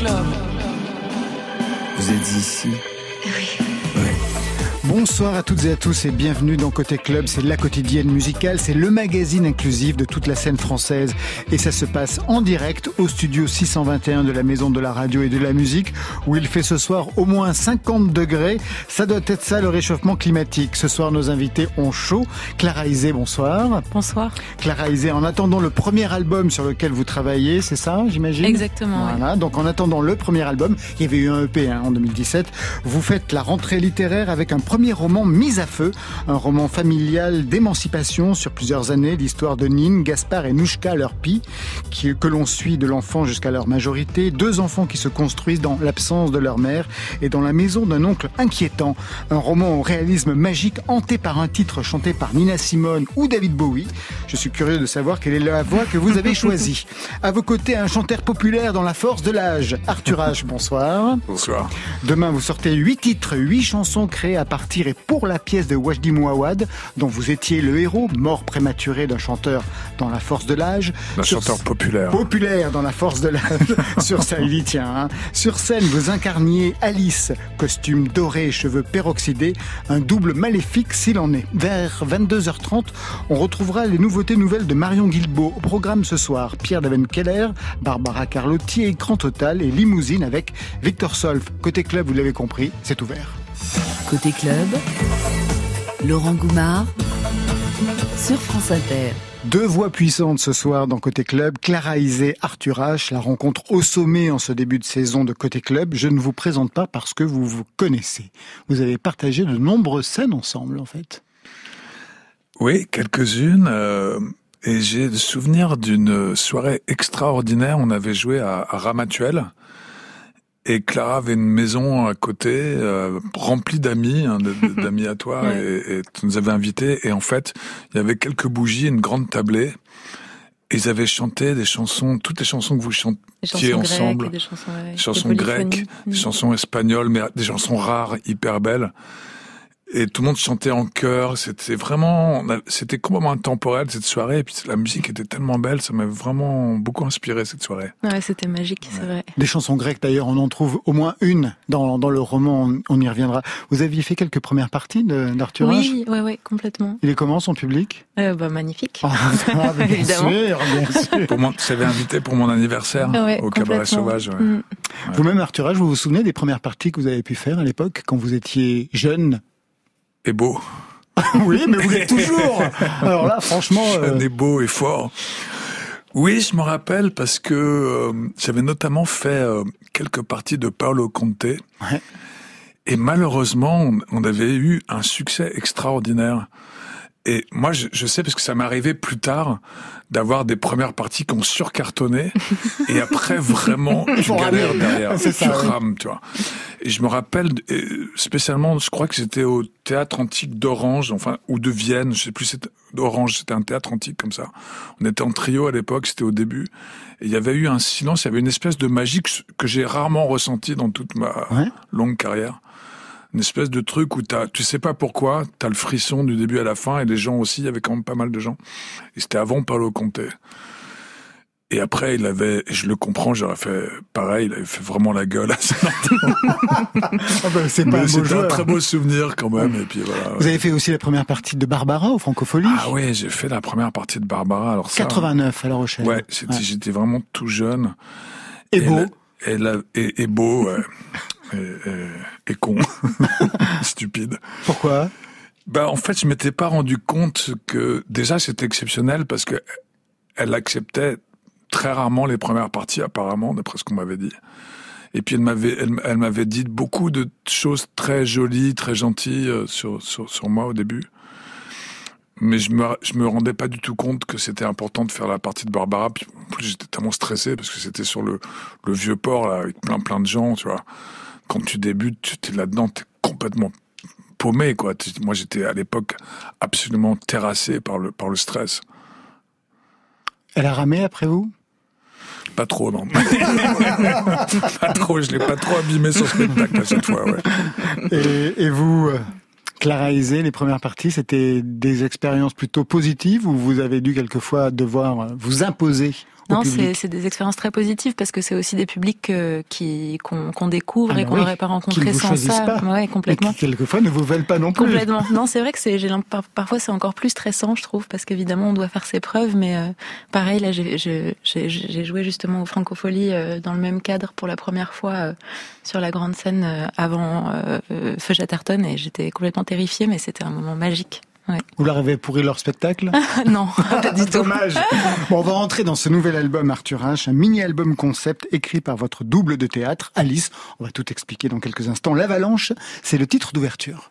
club. Vous êtes ici Oui. Bonsoir à toutes et à tous et bienvenue dans Côté Club. C'est la quotidienne musicale, c'est le magazine inclusif de toute la scène française et ça se passe en direct au studio 621 de la Maison de la Radio et de la Musique où il fait ce soir au moins 50 degrés. Ça doit être ça le réchauffement climatique. Ce soir, nos invités ont chaud. Clara Isé, bonsoir. Bonsoir. Clara Isé, en attendant le premier album sur lequel vous travaillez, c'est ça, j'imagine? Exactement. Voilà, donc en attendant le premier album, il y avait eu un EP hein, en 2017, vous faites la rentrée littéraire avec un premier roman Mise à feu, un roman familial d'émancipation sur plusieurs années, l'histoire de Nine, Gaspard et Nouchka, leur pie, qui, que l'on suit de l'enfant jusqu'à leur majorité, deux enfants qui se construisent dans l'absence de leur mère et dans la maison d'un oncle inquiétant, un roman au réalisme magique hanté par un titre chanté par Nina Simone ou David Bowie. Je suis curieux de savoir quelle est la voix que vous avez choisie. À vos côtés, un chanteur populaire dans la force de l'âge, Arthur H. Bonsoir. Bonsoir. Demain, vous sortez huit titres, huit chansons créées à partir et pour la pièce de Wajdi Mouawad, dont vous étiez le héros, mort prématuré d'un chanteur dans la force de l'âge. Un chanteur populaire. Populaire dans la force de l'âge. Sur ça, il y tient. Hein. Sur scène, vous incarniez Alice, costume doré, cheveux peroxydés, un double maléfique s'il en est. Vers 22h30, on retrouvera les nouveautés nouvelles de Marion Guilbeault. Au programme ce soir, Pierre Daven-Keller, Barbara Carlotti, Écran Total et Limousine avec Victor Solf. Côté club, vous l'avez compris, c'est ouvert. Côté club, Laurent Goumard sur France Inter. Deux voix puissantes ce soir dans Côté Club, Clara Isé, Arthur H, la rencontre au sommet en ce début de saison de Côté Club. Je ne vous présente pas parce que vous vous connaissez. Vous avez partagé de nombreuses scènes ensemble en fait. Oui, quelques-unes. Euh, et j'ai le souvenir d'une soirée extraordinaire. On avait joué à, à Ramatuel. Et Clara avait une maison à côté euh, remplie d'amis, hein, d'amis à toi, ouais. et, et, tu nous avais invités. Et en fait, il y avait quelques bougies, une grande tablée. Et ils avaient chanté des chansons, toutes les chansons que vous chantiez ensemble, des chansons, ouais, des chansons grecques, mmh. des chansons espagnoles, mais des chansons rares, hyper belles et tout le monde chantait en chœur. C'était vraiment, c'était complètement intemporel cette soirée. Et puis la musique était tellement belle, ça m'a vraiment beaucoup inspiré cette soirée. Ouais, c'était magique, ouais. c'est vrai. Des chansons grecques d'ailleurs, on en trouve au moins une dans, dans le roman. On, on y reviendra. Vous aviez fait quelques premières parties d'Arthur Oui, oui, oui, complètement. Il est comment son public? Euh, bah, Magnifique. Ah, bien Évidemment. Sûr, bien sûr. Pour tu invité pour mon anniversaire ouais, au Cabaret Sauvage. Ouais. Mm. Vous-même, Arthur H, vous vous souvenez des premières parties que vous avez pu faire à l'époque quand vous étiez jeune? Et beau. oui, mais vous l'êtes toujours. Alors là, franchement, euh... est beau et fort. Oui, je me rappelle parce que euh, j'avais notamment fait euh, quelques parties de Paolo Conte. Ouais. Et malheureusement, on avait eu un succès extraordinaire. Et moi, je, je sais parce que ça m'est arrivé plus tard d'avoir des premières parties qui ont surcartonné et après vraiment tu galères derrière, tu ça, rames, tu vois. Et je me rappelle spécialement, je crois que c'était au théâtre antique d'Orange, enfin ou de Vienne, je sais plus, d'Orange, c'était un théâtre antique comme ça. On était en trio à l'époque, c'était au début, et il y avait eu un silence, il y avait une espèce de magie que, que j'ai rarement ressenti dans toute ma ouais. longue carrière une espèce de truc où t'as, tu sais pas pourquoi, t'as le frisson du début à la fin, et les gens aussi, il y avait quand même pas mal de gens. Et c'était avant Paolo Conte. Et après, il avait, je le comprends, j'aurais fait pareil, il avait fait vraiment la gueule à ah ben, c'est pas un c'était un très beau souvenir quand même, et puis voilà. Vous avez fait aussi la première partie de Barbara au Francofolie? Ah oui, j'ai fait la première partie de Barbara, alors ça. 89 à La Rochelle. Ouais, ouais. j'étais vraiment tout jeune. Et, et beau. La, et, la, et, et beau, ouais. Et, et, et, con, stupide. Pourquoi? Bah en fait, je m'étais pas rendu compte que déjà c'était exceptionnel parce que elle acceptait très rarement les premières parties apparemment, d'après ce qu'on m'avait dit. Et puis elle m'avait, elle, elle m'avait dit beaucoup de choses très jolies, très gentilles euh, sur, sur, sur moi au début. Mais je me, je me rendais pas du tout compte que c'était important de faire la partie de Barbara. Puis en plus, j'étais tellement stressé parce que c'était sur le, le vieux port, là, avec plein plein de gens, tu vois quand tu débutes, tu es là-dedans, tu es complètement paumé, quoi. Moi, j'étais à l'époque absolument terrassé par le, par le stress. Elle a ramé après vous? Pas trop, non. pas trop, je l'ai pas trop abîmé son spectacle à cette fois, ouais. Et, et vous, euh, Clara les premières parties, c'était des expériences plutôt positives ou vous avez dû quelquefois devoir vous imposer Non, c'est des expériences très positives parce que c'est aussi des publics qui qu'on découvre ah et qu'on n'aurait pas rencontré sans ça. Pas. Ouais, complètement. Et qui, quelquequefois ne vous veulent pas non plus. Complètement. Non, c'est vrai que c'est parfois c'est encore plus stressant, je trouve, parce qu'évidemment on doit faire ses preuves, mais pareil là j'ai joué justement au Francofolie dans le même cadre pour la première fois sur la grande scène avant Feu Chatterton et j'étais complètement terrifiée, mais c'était un moment magique. Vous leur avez pourri leur spectacle? Non, pas du tout. Dommage. Bon, on va rentrer dans ce nouvel album Arthur H, un mini-album concept écrit par votre double de théâtre, Alice. On va tout expliquer dans quelques instants. L'Avalanche, c'est le titre d'ouverture.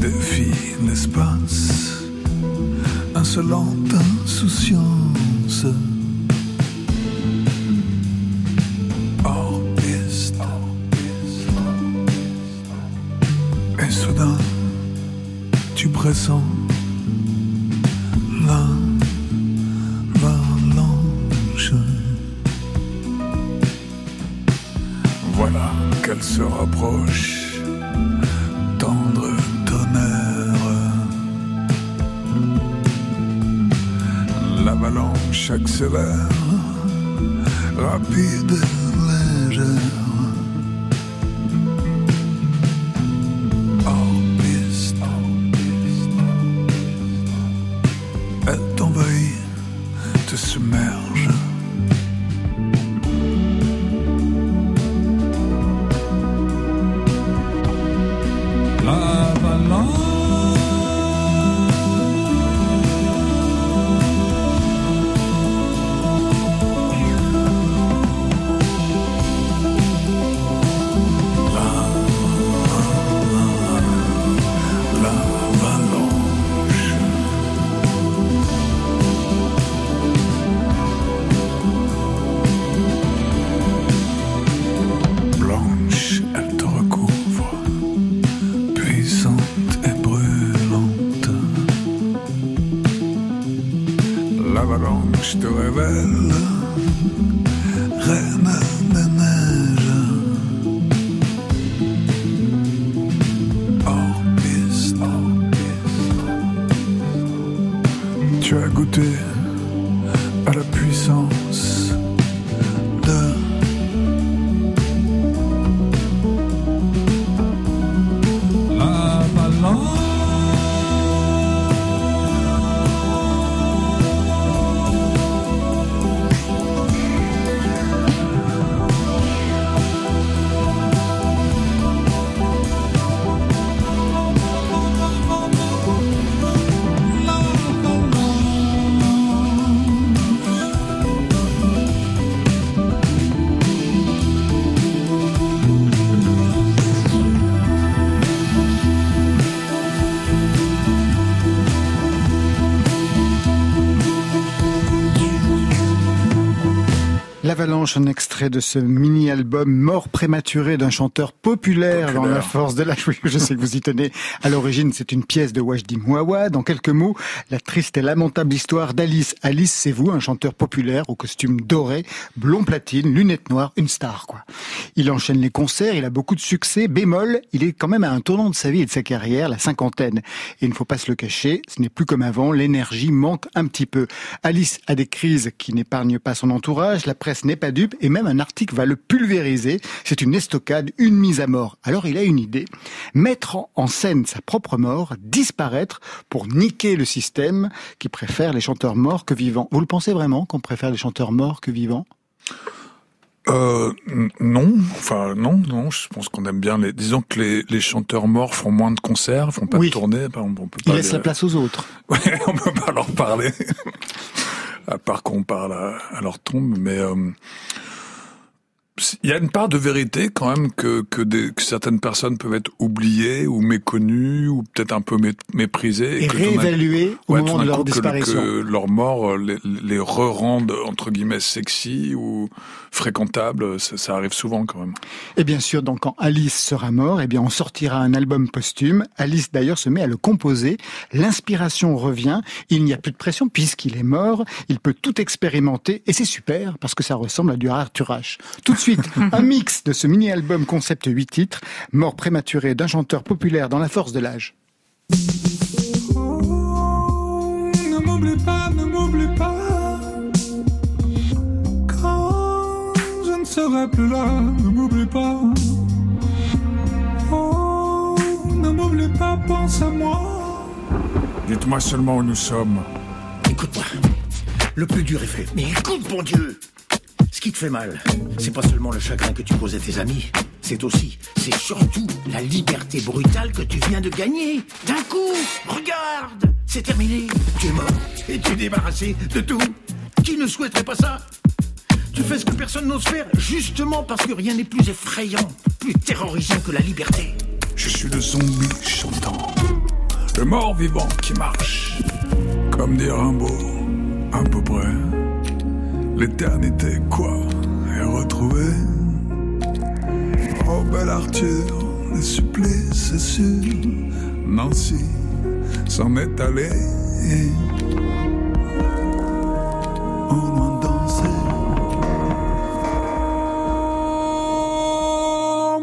défie l'espace, insolente insouciance. Hors piste. Et soudain, tu pressens la valanche. Voilà qu'elle se rapproche. j'accélère, rapide, légère. lo un extrait de ce mini-album Mort prématuré d'un chanteur populaire, dans la force de la... je sais que vous y tenez. À l'origine, c'est une pièce de Wajdi Mouawad. Dans quelques mots, la triste et lamentable histoire d'Alice. Alice, c'est vous, un chanteur populaire au costume doré, blond platine, lunettes noires, une star, quoi. Il enchaîne les concerts, il a beaucoup de succès. Bémol, il est quand même à un tournant de sa vie et de sa carrière, la cinquantaine. Et il ne faut pas se le cacher, ce n'est plus comme avant, l'énergie manque un petit peu. Alice a des crises qui n'épargnent pas son entourage, la presse n'est pas et même un article va le pulvériser. C'est une estocade, une mise à mort. Alors il a une idée. Mettre en scène sa propre mort, disparaître pour niquer le système qui préfère les chanteurs morts que vivants. Vous le pensez vraiment qu'on préfère les chanteurs morts que vivants? Euh, non, enfin non, non. Je pense qu'on aime bien les. Disons que les, les, chanteurs morts font moins de concerts, font pas de tournées. On, peut pas Ils laissent la place aux autres. Ouais, on peut pas leur parler, à part qu'on parle à, leur tombe. Mais euh, il y a une part de vérité quand même que que, des, que certaines personnes peuvent être oubliées ou méconnues ou peut-être un peu méprisées et, et réévaluées au ouais, moment de leur que, disparition. Que leur mort les, les re-rendent entre guillemets sexy ou fréquentables, ça, ça, arrive souvent quand même. Et bien sûr, donc quand Alice sera mort, eh bien on sortira un album posthume. Alice d'ailleurs se met à le composer. L'inspiration revient. Il n'y a plus de pression puisqu'il est mort. Il peut tout expérimenter et c'est super parce que ça ressemble à du Arthur H. Tout de suite, un mix de ce mini-album concept 8 titres, mort prématuré d'un chanteur populaire dans la force de l'âge. Oh, ne m'oublie pas, ne m'oublie pas. serai plus là, ne m'oublie pas. Oh, ne m'oublie pas, pense à moi. Dites-moi seulement où nous sommes. Écoute-moi, le plus dur est fait. Mais écoute, bon Dieu te fait mal, c'est pas seulement le chagrin que tu causes à tes amis, c'est aussi, c'est surtout la liberté brutale que tu viens de gagner. D'un coup, regarde, c'est terminé. Tu es mort et tu es débarrassé de tout. Qui ne souhaiterait pas ça? Tu fais ce que personne n'ose faire, justement parce que rien n'est plus effrayant, plus terrorisant que la liberté. Je suis le zombie chantant, le mort vivant qui marche, comme dit Rimbaud, à peu près. L'éternité, quoi, est retrouvée. Oh, bel Arthur, les supplices, c'est sûr. Nancy s'en est allée. Danser.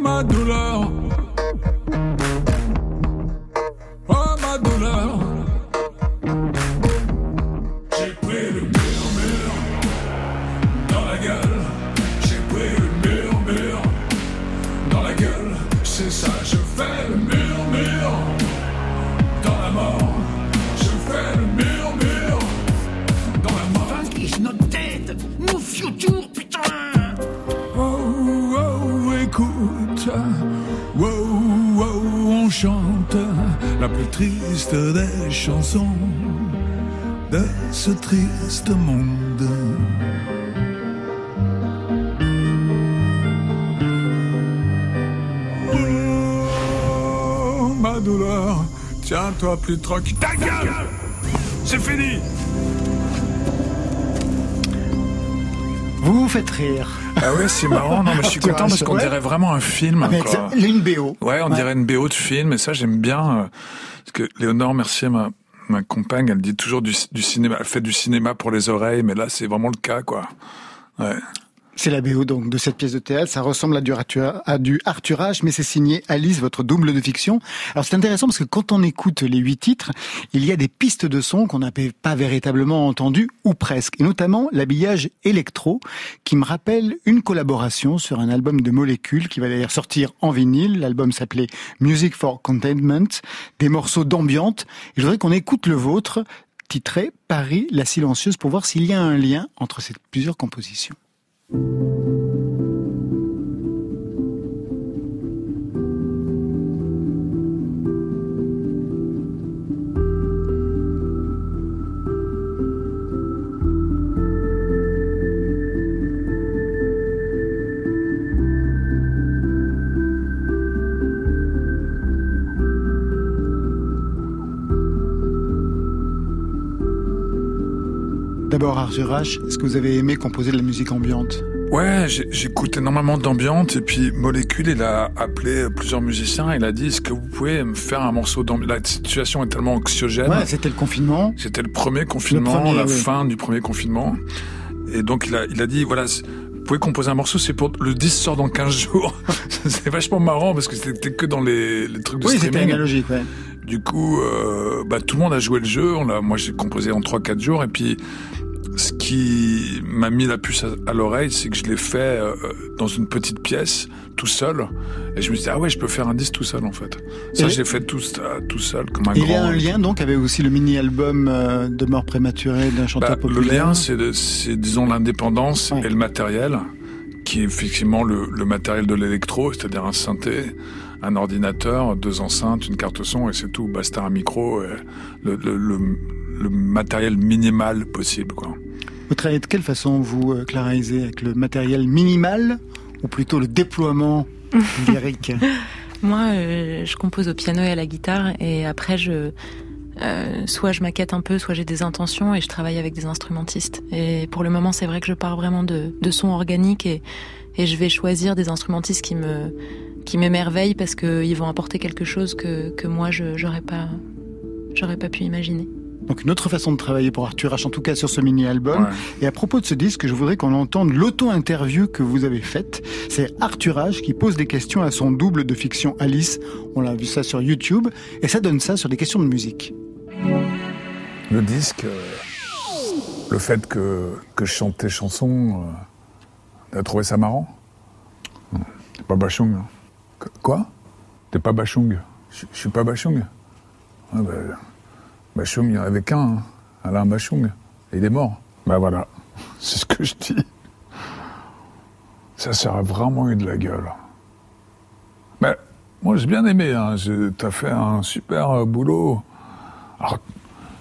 ma douleur. Ce triste monde. Oh, ma douleur, tiens-toi plus tranquille. Ta gueule C'est fini Vous vous faites rire. Ah ouais, c'est marrant. Non, mais je suis content parce qu'on Ouais. dirait vraiment un film. Avec quoi. une BO. Ouais, on dirait une BO de film, et ça j'aime bien. euh, parce que Léonore Mercier, ma, ma compagne, elle dit toujours du, cinéma, elle fait du cinéma pour les oreilles, mais là c'est vraiment le cas, quoi. Ouais. C'est la BO donc de cette pièce de théâtre. Ça ressemble à du, Arthur, à du Arthurage, mais c'est signé Alice, votre double de fiction. Alors c'est intéressant parce que quand on écoute les huit titres, il y a des pistes de son qu'on n'avait pas véritablement entendues ou presque, et notamment l'habillage électro qui me rappelle une collaboration sur un album de molécules qui va d'ailleurs sortir en vinyle. L'album s'appelait Music for Containment, des morceaux d'ambiante. Et je voudrais qu'on écoute le vôtre, titré Paris la silencieuse, pour voir s'il y a un lien entre ces plusieurs compositions. Thank you. D'abord, Arthur H, est-ce que vous avez aimé composer de la musique ambiante Ouais, j'écoute énormément d'ambiance, et puis Molécule, il a appelé plusieurs musiciens, il a dit, est-ce que vous pouvez me faire un morceau d'ambiance La situation est tellement anxiogène. Ouais, c'était le confinement. C'était le premier confinement, Le premier, la oui. fin du premier confinement. Et donc il a, il a dit, voilà, vous pouvez composer un morceau, c'est pour le 10 sort dans 15 jours. c'est vachement marrant parce que c'était que dans les, les trucs de Oui, c'était streaming. analogique, ouais. Du coup, euh, bah, tout le monde a joué le jeu. On moi, j'ai composé en 3-4 jours. Et puis, qui m'a mis la puce à, l'oreille, c'est que je l'ai fait euh, dans une petite pièce, tout seul. Et je me suis dit, ah ouais, je peux faire un disque tout seul, en fait. Ça, je l'ai fait tout, tout seul, comme un Il y a un lien, donc, avec aussi le mini-album euh, de mort prématurée d'un chanteur bah, populaire Le lien, c'est, disons, l'indépendance et le matériel, qui est effectivement le, le matériel de l'électro, c'est-à-dire un synthé, un ordinateur, deux enceintes, une carte son, et c'est tout. Basta un micro, et le, le, le, le matériel minimal possible, quoi. Vous travaillez de quelle façon, vous, euh, Clara avec le matériel minimal ou plutôt le déploiement lyrique Moi, euh, je compose au piano et à la guitare et après, je, euh, soit je maquette un peu, soit j'ai des intentions et je travaille avec des instrumentistes. Et pour le moment, c'est vrai que je pars vraiment de, de sons organiques et, et je vais choisir des instrumentistes qui me qui m'émerveillent parce qu'ils vont apporter quelque chose que, que moi, je j'aurais pas, j'aurais pas pu imaginer. Donc une autre façon de travailler pour Arthur H, en tout cas sur ce mini-album. Et à propos de ce disque, je voudrais qu'on entende l'auto-interview que vous avez faite. C'est Arthur H qui pose des questions à son double de fiction Alice. On l'a vu ça sur YouTube. Et ça donne ça sur des questions de musique. Le disque, euh, le fait que, que je chante tes chansons, euh, t'as trouvé ça marrant? T'es pas Bachung. Hein? Quoi? T'es pas Bachung? Je suis pas Bachung? Ah ben, Bachung, il n'y en avait qu'un, hein. Alain Bachung. Et il est mort. Ben voilà, c'est ce que je dis. Ça, ça vraiment eu de la gueule. Mais moi, j'ai bien aimé. Hein. T'as fait un super euh, boulot. Alors,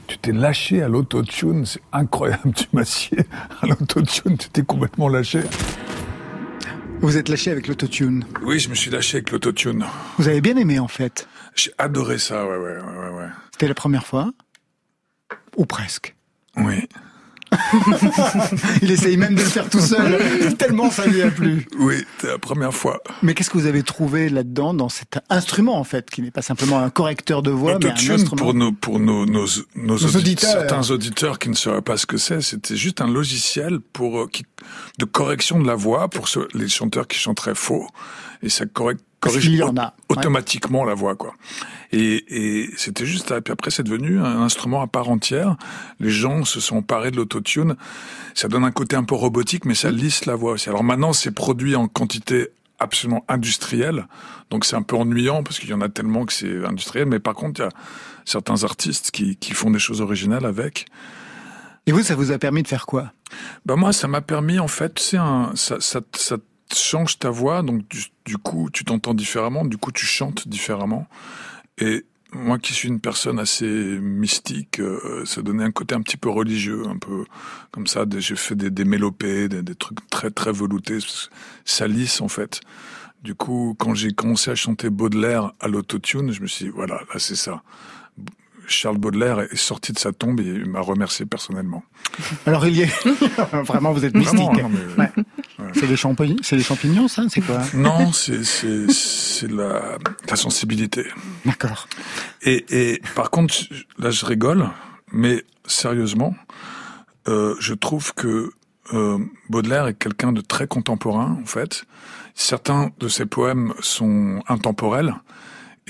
tu t'es lâché à l'autotune, c'est incroyable. Tu m'as scié à l'autotune, tu t'es complètement lâché. Vous êtes lâché avec l'autotune Oui, je me suis lâché avec l'autotune. Vous avez bien aimé, en fait J'ai adoré ça, ouais, ouais, ouais, ouais. C'était la première fois. Ou presque. Oui. il essaye même de le faire tout seul, tellement ça lui a plu. Oui, c'est la première fois. Mais qu'est-ce que vous avez trouvé là-dedans, dans cet instrument en fait, qui n'est pas simplement un correcteur de voix, mais un instrument pour nos pour nos, nos, nos, auditeurs, certains auditeurs qui ne sauraient pas ce que c'est, c'était juste un logiciel pour euh, qui, de correction de la voix pour ceux, les chanteurs qui chanteraient faux, et ça correcte corrige automatiquement la voix, quoi. Et, et c'était juste ça. Et puis après, c'est devenu un instrument à part entière. Les gens se sont parés de l'autotune. Ça donne un côté un peu robotique, mais ça lisse la voix aussi. Alors maintenant, c'est produit en quantité absolument industrielle. Donc c'est un peu ennuyant parce qu'il y en a tellement que c'est industriel. Mais par contre, il y a certains artistes qui, qui font des choses originales avec. Et vous, ça vous a permis de faire quoi? Ben moi, ça m'a permis en fait, c'est un, ça, ça, ça change ta voix, donc du, coup tu t'entends différemment, du coup tu chantes différemment. Et moi qui suis une personne assez mystique, euh, ça donnait un côté un petit peu religieux, un peu comme ça. J'ai fait des, des mélopées, des, trucs très très veloutés, ça lisse en fait. Du coup, quand j'ai commencé à chanter Baudelaire à l'autotune, je me suis dit, voilà, là c'est ça. Charles Baudelaire est sorti de sa tombe et il m'a remercié personnellement. Alors il y est vraiment vous êtes mystique. C'est des champignons, c'est des champignons ça, c'est quoi? Non, c'est c'est la la sensibilité. D'accord. Et et par contre là je rigole, mais sérieusement, euh, je trouve que euh, Baudelaire est quelqu'un de très contemporain en fait. Certains de ses poèmes sont intemporels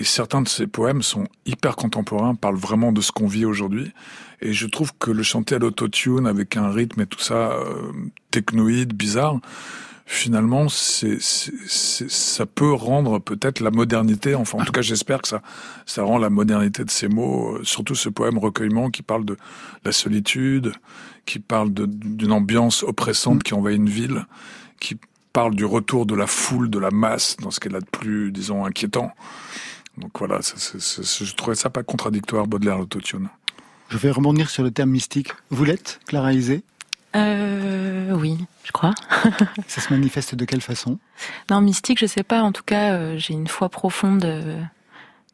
et certains de ses poèmes sont hyper contemporains, parlent vraiment de ce qu'on vit aujourd'hui. Et je trouve que le chanter à l'autotune avec un rythme et tout ça euh, technoïde, bizarre, finalement, c'est, ça peut rendre peut-être la modernité. Enfin, en tout cas, j'espère que ça, ça rend la modernité de ces mots. Euh, surtout ce poème recueillement qui parle de la solitude, qui parle d'une ambiance oppressante mm. qui envahit une ville, qui parle du retour de la foule, de la masse, dans ce qu'elle a de plus, disons, inquiétant. Donc voilà, je trouvais ça pas contradictoire, Baudelaire, l'autotune. Je vais rebondir sur le terme mystique. Vous l'êtes, Clara euh, Oui, je crois. ça se manifeste de quelle façon? Non, mystique, je sais pas. En tout cas, euh, j'ai une foi profonde euh,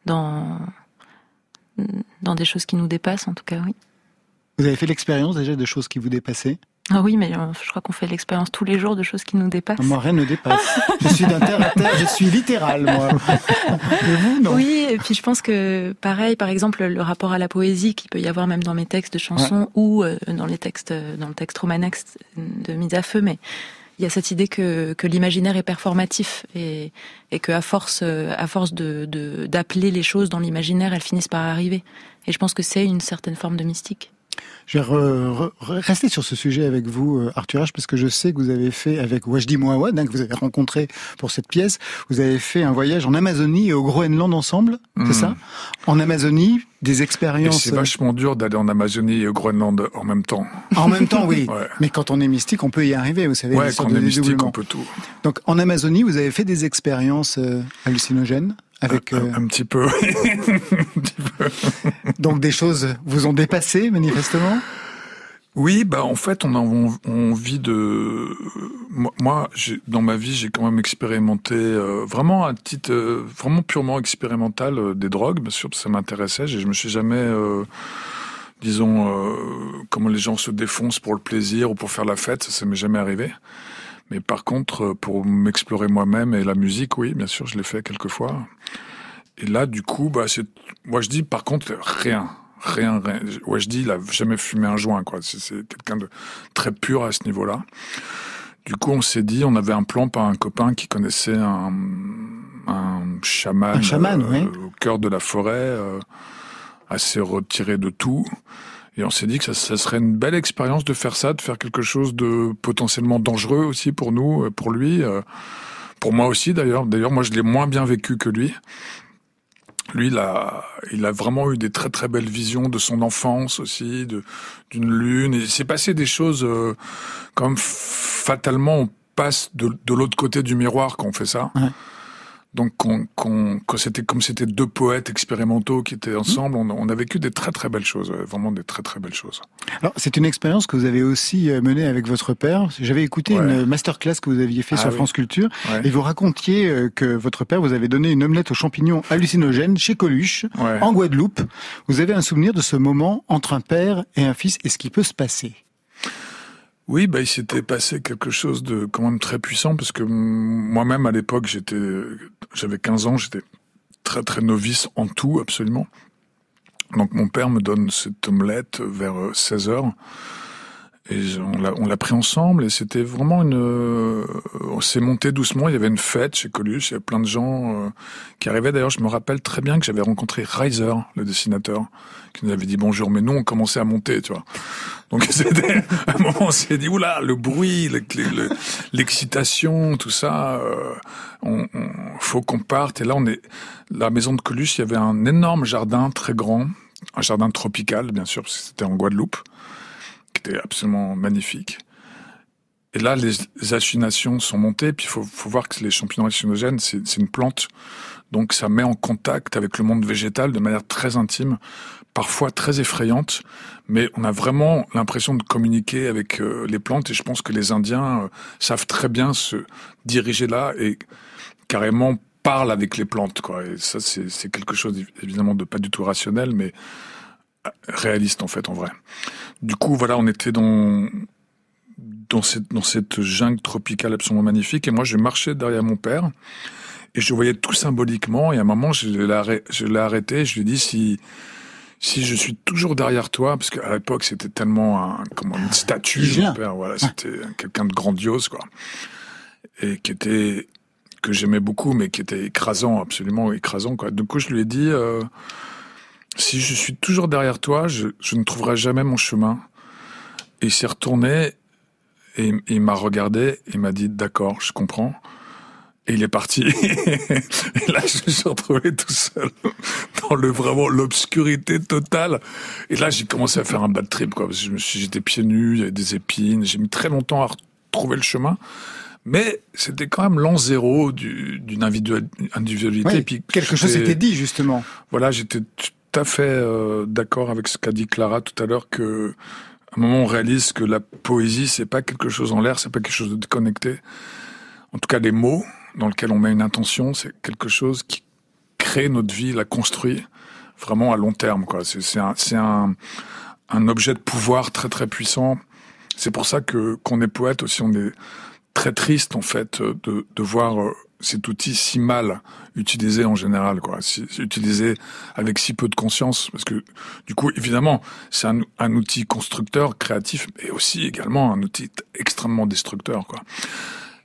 dans, dans des choses qui nous dépassent, en tout cas, oui. Vous avez fait l'expérience déjà de choses qui vous dépassaient? Ah oui, mais euh, je crois qu'on fait l'expérience tous les jours de choses qui nous dépassent. Moi, rien ne dépasse. je suis d'un terre à terre, je suis littéral, moi. vous, non? Oui, et puis je pense que, pareil, par exemple, le rapport à la poésie qu'il peut y avoir même dans mes textes de chansons ou euh, dans les textes, dans le texte romanesque de Mise à Feu, mais il y a cette idée que, que l'imaginaire est performatif et, et que à force, à force de d'appeler les choses dans l'imaginaire, elles finissent par arriver. Et je pense que c'est une certaine forme de mystique. Je vais rester sur ce sujet avec vous, euh, Arthur H, parce que je sais que vous avez fait avec Wajdi Mouawad, hein, que vous avez rencontré pour cette pièce, vous avez fait un voyage en Amazonie et au Groenland ensemble, c'est hmm. ça? En Amazonie, des expériences. C'est vachement dur d'aller en Amazonie et au Groenland en même temps. En même temps, oui. Mais quand on est mystique, on peut y arriver, vous savez. Ouais, quand on est mystique, on peut tout. Donc, en Amazonie, vous avez fait des expériences euh, hallucinogènes avec un, euh, petit peu. Donc des choses vous ont dépassé manifestement? Oui, bah en fait, on a envie de. Moi, dans ma vie, j'ai quand même expérimenté euh, vraiment un titre, euh, vraiment purement expérimental des drogues. Bien sûr, ça m'intéressait. Je me suis jamais, disons, comment les gens se défoncent pour le plaisir ou pour faire la fête. Ça, ça m'est jamais arrivé. Mais par contre, euh, pour m'explorer moi-même et la musique, oui, bien sûr, je l'ai fait quelques fois. Et là, du coup, bah, c'est, moi, je dis, par contre, rien. Rien, rien. Ouais, je dis, il a jamais fumé un joint, quoi. C'est quelqu'un de très pur à ce niveau-là. Du coup, on s'est dit, on avait un plan par un copain qui connaissait un, un chaman, un chaman euh, au cœur de la forêt, euh, assez retiré de tout. Et on s'est dit que ça, serait une belle expérience de faire ça, de faire quelque chose de potentiellement dangereux aussi pour nous, euh, pour lui, euh, pour moi aussi d'ailleurs. D'ailleurs, moi, je l'ai moins bien vécu que lui. Lui, il a, il a vraiment eu des très très belles visions de son enfance aussi, de d'une lune. Et il s'est passé des choses euh, comme fatalement on passe de, de l'autre côté du miroir quand on fait ça. Donc, qu'on, c'était comme c'était deux poètes expérimentaux qui étaient ensemble, on, a vécu des très très belles choses, vraiment des très très belles choses. Alors, c'est une expérience que vous avez aussi euh, menée avec votre père. J'avais écouté une masterclass que vous aviez fait ah sur France Culture, et vous racontiez euh, que votre père vous avait donné une omelette aux champignons hallucinogènes chez Coluche, en Guadeloupe. Vous avez un souvenir de ce moment entre un père et un fils et ce qui peut se passer? Oui, bah, il s'était passé quelque chose de quand même très puissant parce que moi-même à l'époque, j'étais, j'avais 15 ans, j'étais très très novice en tout absolument. Donc mon père me donne cette omelette vers 16 euh, heures. Et on l'a pris ensemble et c'était vraiment une. Euh, on s'est monté doucement. Il y avait une fête chez Coluche. Il y avait plein de gens euh, qui arrivaient. D'ailleurs, je me rappelle très bien que j'avais rencontré Reiser, le dessinateur, qui nous avait dit bonjour. Mais nous, on commençait à monter, tu vois. Donc c'était à un moment, on s'est dit oula, le bruit, l'excitation, tout ça. Euh, on, faut qu'on parte. Et là, on est la maison de Coluche. Il y avait un énorme jardin très grand, un jardin tropical, bien sûr, parce que c'était en Guadeloupe était absolument magnifique. Et là, les hallucinations sont montées. Puis il faut, voir que les champignons hallucinogènes, c'est une plante. Donc ça met en contact avec le monde végétal de manière très intime, parfois très effrayante. Mais on a vraiment l'impression de communiquer avec euh, les plantes. Et je pense que les Indiens euh, savent très bien se diriger là et carrément parlent avec les plantes. Et ça, c'est quelque chose évidemment de pas du tout rationnel, mais réaliste en fait en vrai. Du coup voilà, on était dans dans cette dans cette jungle tropicale absolument magnifique et moi je marchais derrière mon père et je voyais tout symboliquement et à un moment je l'ai je l'ai arrêté, je lui ai dit si si je suis toujours derrière toi, parce qu'à l'époque c'était tellement un, comme une statue, mon père, voilà, c'était quelqu'un de grandiose, quoi, et qui était que j'aimais beaucoup, mais qui était écrasant, absolument écrasant, quoi. Du coup, je lui ai dit, euh, si je suis toujours derrière toi, je, ne trouverai jamais mon chemin. Et il s'est retourné et, il m'a regardé et m'a dit d'accord, je comprends. Et il est parti. et là, je me suis retrouvé tout seul dans le vraiment l'obscurité totale. Et là, j'ai commencé à faire un bad trip, quoi. Parce que je me suis, j'étais pieds nus, il y avait des épines. J'ai mis très longtemps à retrouver le chemin. Mais c'était quand même l'an zéro d'une individualité. puis quelque chose s'était dit, justement. Voilà, j'étais à fait euh, d'accord avec ce qu'a dit Clara tout à l'heure que à un moment on réalise que la poésie c'est pas quelque chose en l'air, c'est pas quelque chose de déconnecté. En tout cas, les mots dans lesquels on met une intention, c'est quelque chose qui crée notre vie, la construit vraiment à long terme. Quoi. C'est, un, un, un objet de pouvoir très très puissant. C'est pour ça que qu'on est poète aussi, on est très triste en fait de, de voir euh, cet outil si mal utilisé en général, quoi, utilisé avec si peu de conscience, parce que du coup, évidemment, c'est un, un, outil constructeur, créatif, mais aussi également un outil extrêmement destructeur, quoi.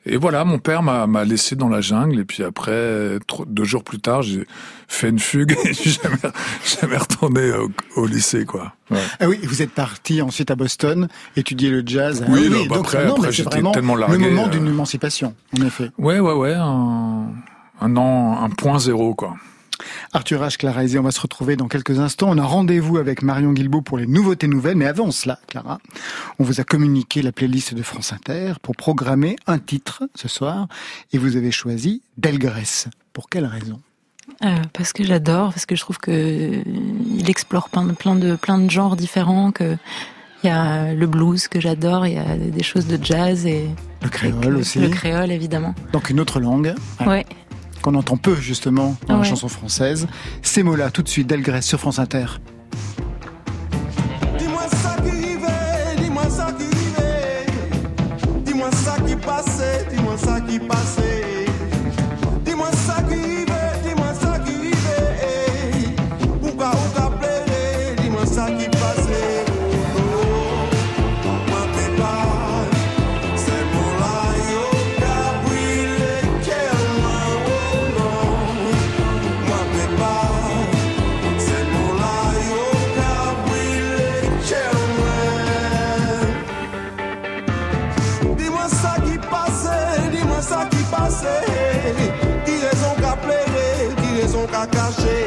Et voilà, mon père m'a laissé dans la jungle. Et puis après, deux jours plus tard, j'ai fait une fugue et je suis jamais, jamais retourné au, lycée, quoi. Ah oui, vous êtes parti ensuite à Boston étudier le jazz. Oui, ah bah après, après j'étais tellement largué. Le moment d'une émancipation, en effet. Ouais, ouais, ouais, un, un an, un point zéro, quoi. Arthur H. Clara on va se retrouver dans quelques instants. On a rendez-vous avec Marion Guilbault pour les nouveautés nouvelles. Mais avant cela, Clara, on vous a communiqué la playlist de France Inter pour programmer un titre ce soir. Et vous avez choisi Delgrès. Pour quelle raison? Euh, parce que j'adore, parce que je trouve que il explore plein de, plein de, plein de genres différents, que il y a le blues que j'adore, il y a des choses de jazz et le créole aussi. Le créole évidemment. Donc une autre langue. Ouais qu'on entend peu justement dans la chanson française. Ces mots-là, tout de suite, Delgrès sur France Inter. Qui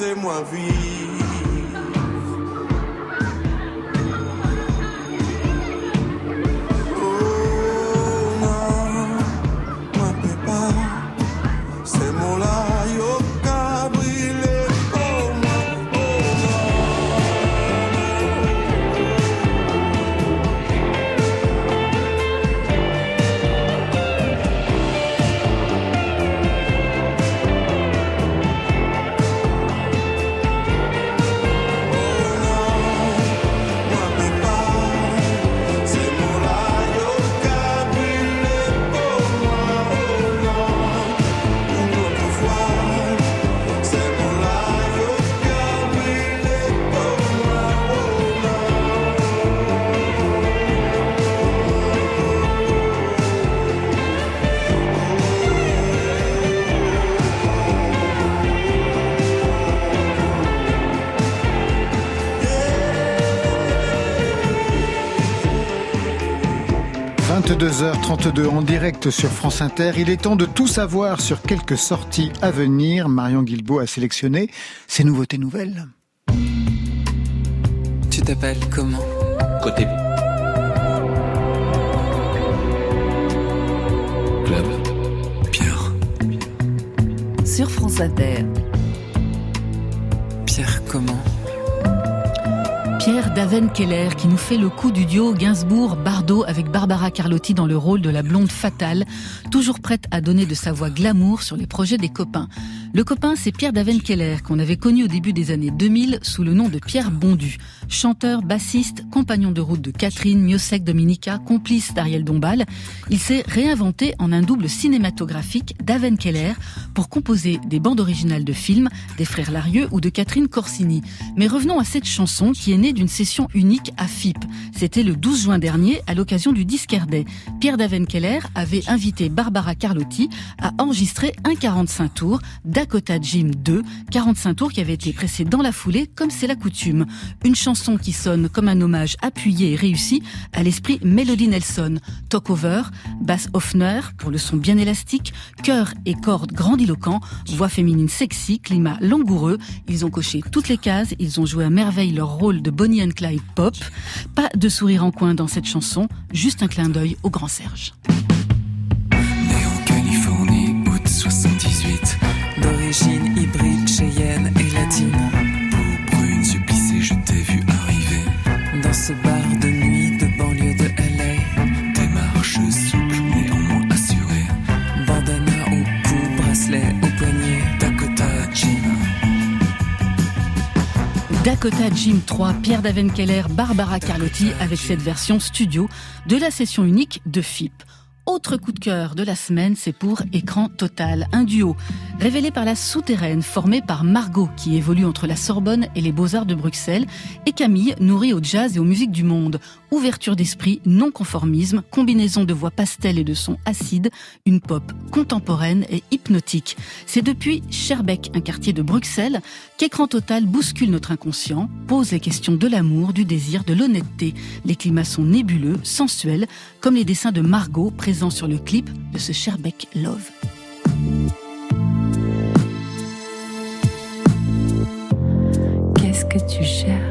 laissez-moi vivre. – 22h32 en direct sur France Inter. Il est temps de tout savoir sur quelques sorties à venir. Marion Guilbault a sélectionné ses nouveautés nouvelles. Tu t'appelles comment? Côté Club. Pierre. Sur France Inter. Pierre Daven-Keller qui nous fait le coup du duo Gainsbourg-Bardot avec Barbara Carlotti dans le rôle de la blonde fatale, toujours prête à donner de sa voix glamour sur les projets des copains. Le copain, c'est Pierre Daven-Keller, qu'on avait connu au début des années 2000 sous le nom de Pierre Bondu. Chanteur, bassiste, compagnon de route de Catherine, Miossec Dominica, complice d'Ariel Dombal, il s'est réinventé en un double cinématographique Daven-Keller pour composer des bandes originales de films des frères Larieux ou de Catherine Corsini. Mais revenons à cette chanson qui est née d'une session unique à FIP. C'était le 12 juin dernier à l'occasion du Discardet. Pierre Daven-Keller avait invité Barbara Carlotti à enregistrer un 45 tours Dakota Jim 2, 45 tours qui avait été pressé dans la foulée comme c'est la coutume. Une chanson qui sonne comme un hommage appuyé et réussi à l'esprit Melody Nelson. Talkover, basse Hoffner pour le son bien élastique, chœur et cordes grandiloquents, voix féminine sexy, climat langoureux. Ils ont coché toutes les cases, ils ont joué à merveille leur rôle de Bonnie and Clyde pop. Pas de sourire en coin dans cette chanson, juste un clin d'œil au grand Serge. D'origine hybride, cheyenne et latine. Peau brune, supplissée, je t'ai vu arriver. Dans ce bar de nuit de banlieue de LA. Tes marches souples, néanmoins assurées. Bandana au cou, bracelet au poignet. Dakota Jim. Dakota Jim 3, Pierre Daven-Keller, Barbara Carlotti avec cette version studio de la session unique de FIP. Autre coup de cœur de la semaine, c'est pour Écran Total, un duo révélé par la souterraine, formé par Margot, qui évolue entre la Sorbonne et les Beaux-Arts de Bruxelles, et Camille, nourrie au jazz et aux musiques du monde. Ouverture d'esprit, non-conformisme, combinaison de voix pastel et de sons acides, une pop contemporaine et hypnotique. C'est depuis Scherbeck, un quartier de Bruxelles, qu'Écran Total bouscule notre inconscient, pose les questions de l'amour, du désir, de l'honnêteté. Les climats sont nébuleux, sensuels, comme les dessins de Margot présents sur le clip de ce Scherbeck Love. Qu'est-ce que tu cherches,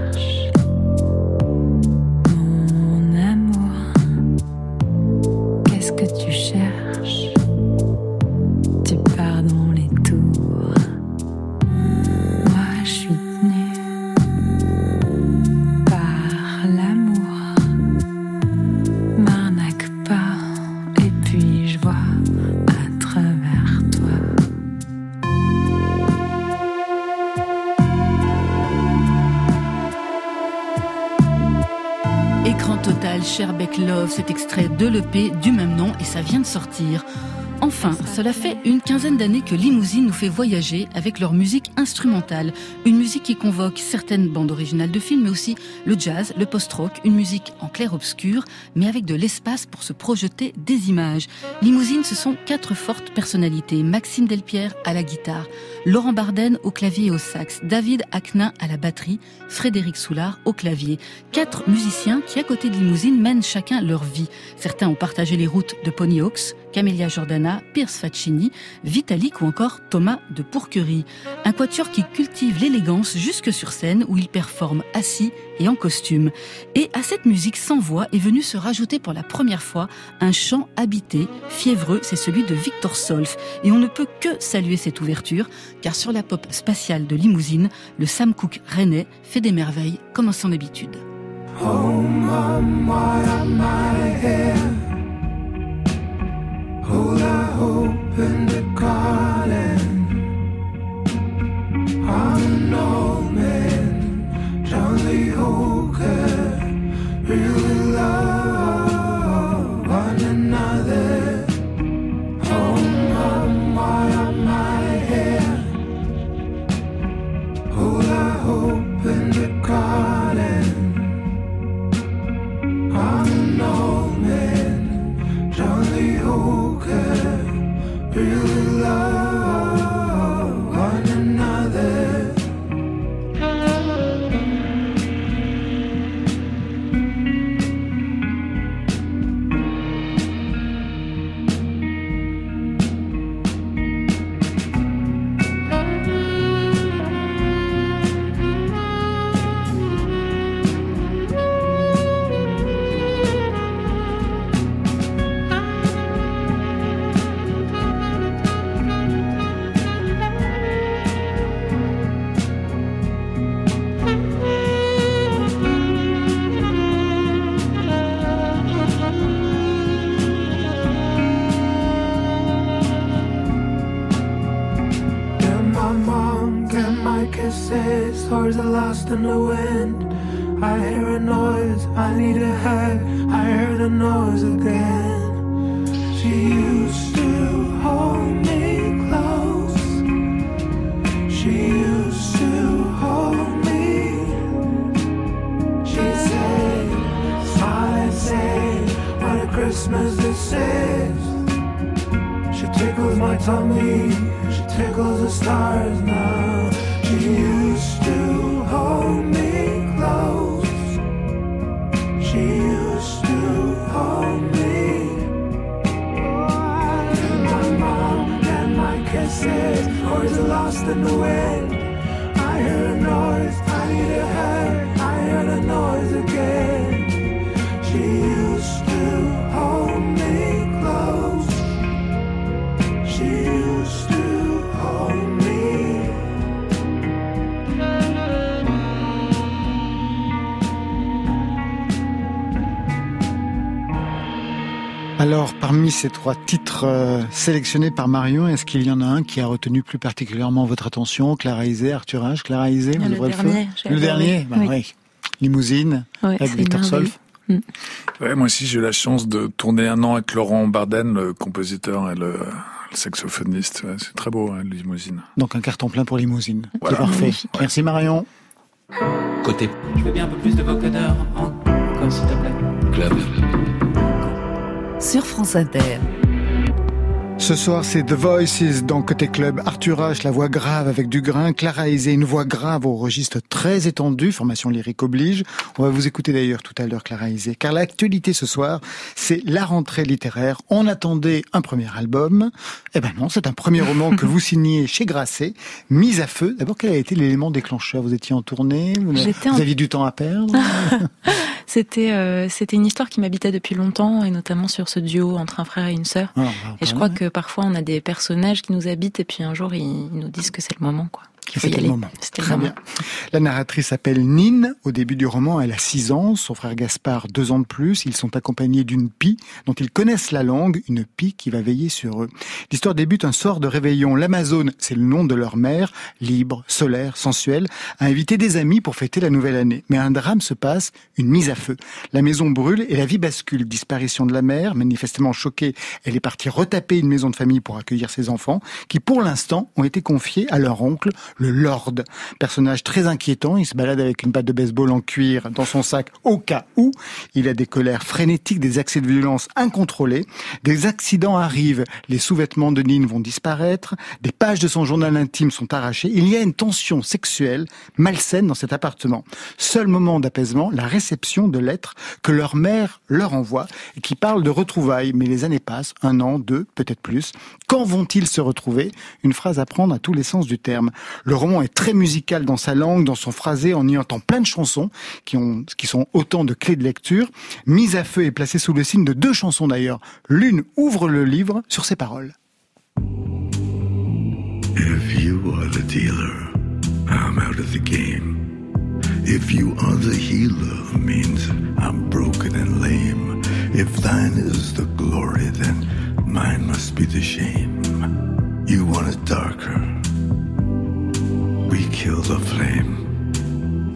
Love, cet extrait de l'EP du même nom et ça vient de sortir. Enfin, cela fait une quinzaine d'années que Limousine nous fait voyager avec leur musique instrumentale. Une musique qui convoque certaines bandes originales de films, mais aussi le jazz, le post-rock, une musique en clair-obscur, mais avec de l'espace pour se projeter des images. Limousine, ce sont quatre fortes personnalités. Maxime Delpierre à la guitare, Laurent Barden au clavier et au sax, David Aknin à la batterie, Frédéric Soulard au clavier. Quatre musiciens qui, à côté de Limousine, mènent chacun leur vie. Certains ont partagé les routes de Pony Hawks, Camélia Jordana, Pierce Faccini, Vitalik ou encore Thomas de Pourquerie. Un quatuor qui cultive l'élégance jusque sur scène où il performe assis et en costume. Et à cette musique sans voix est venu se rajouter pour la première fois un chant habité, fiévreux, c'est celui de Victor Solf. Et on ne peut que saluer cette ouverture, car sur la pop spatiale de Limousine, le Sam Cooke rennais fait des merveilles comme à son habitude. Hold I hope in the garden. In the wind. I hear a noise, I need a hug. I hear the noise again. She used to hold me close. She used to hold me. She said, and say, what a Christmas this is. She tickles my tummy, she tickles the stars now. In the wind. I hear Alors, parmi ces trois titres euh, sélectionnés par Marion, est-ce qu'il y en a un qui a retenu plus particulièrement votre attention? Clara Isé, Arthur H, Clara Isé, le ouvrez dernier, Le dernier? bah Oui. oui. Limousine, Ouais, avec Victor. Solf. Ouais, moi aussi, j'ai eu la chance de tourner un an avec Laurent Barden, le compositeur et le, le saxophoniste. Ouais, c'est très beau, hein, Limousine. Donc un carton plein pour Limousine. Voilà. C'est parfait. Merci Marion. Côté Je veux bien un peu plus de vocodeur encore, s'il te plaît. club. Sur France Inter. Ce soir, c'est The Voices dans Côté Club. Arthur H, la voix grave avec du grain. Clara Isé, une voix grave au registre très étendu. Formation lyrique oblige. On va vous écouter d'ailleurs tout à l'heure, Clara Isé. Car l'actualité ce soir, c'est la rentrée littéraire. On attendait un premier album. Eh ben non, c'est un premier roman que vous signez chez Grasset. Mise à feu. D'abord, quel a été l'élément déclencheur? Vous étiez en tournée Vous, J'étais vous en- aviez du temps à perdre? C'était euh, c'était une histoire qui m'habitait depuis longtemps et notamment sur ce duo entre un frère et une sœur. Ah, Et je crois ouais. que parfois on a des personnages qui nous habitent et puis un jour ils, ils nous disent que c'est le moment quoi. Qu'il faut y C'était aller. le moment. Le Très moment. bien. La narratrice s'appelle Nine. Au début du roman, elle a 6 ans, son frère Gaspard 2 ans de plus. Ils sont accompagnés d'une pie dont ils connaissent la langue, une pie qui va veiller sur eux. L'histoire débute un soir de réveillon. L'Amazone, c'est le nom de leur mère, libre, solaire, sensuelle, a invité des amis pour fêter la nouvelle année. Mais un drame se passe, une mise à feu. La maison brûle et la vie bascule. Disparition de la mère, manifestement choquée, elle est partie retaper une maison de famille pour accueillir ses enfants, qui pour l'instant ont été confiés à leur oncle, le Lord. Personnage très inquiétant, il se balade avec une batte de baseball en cuir dans son sac au cas où. Il a des colères frénétiques, des accès de violence incontrôlés. Des accidents arrivent, les sous-vêtements de Nine vont disparaître, des pages de son journal intime sont arrachées. Il y a une tension sexuelle malsaine dans cet appartement. Seul moment d'apaisement, la réception de lettres que leur mère leur envoie et qui parlent de retrouvailles. Mais les années passent, un an, deux, peut-être plus. Quand vont-ils se retrouver? Une phrase à prendre à tous les sens du terme. Le roman est très musical dans sa langue, dans son phrasé, en y entend plein de chansons qui, ont, qui sont autant de clés de lecture. Mise à feu est placée sous le signe de deux chansons d'ailleurs. L'une ouvre le livre sur ses paroles. If you are the dealer, I'm out of the game. If you are the healer, means I'm broken and lame. If thine is the glory, then mine must be the shame. You want it darker. We kill the flame.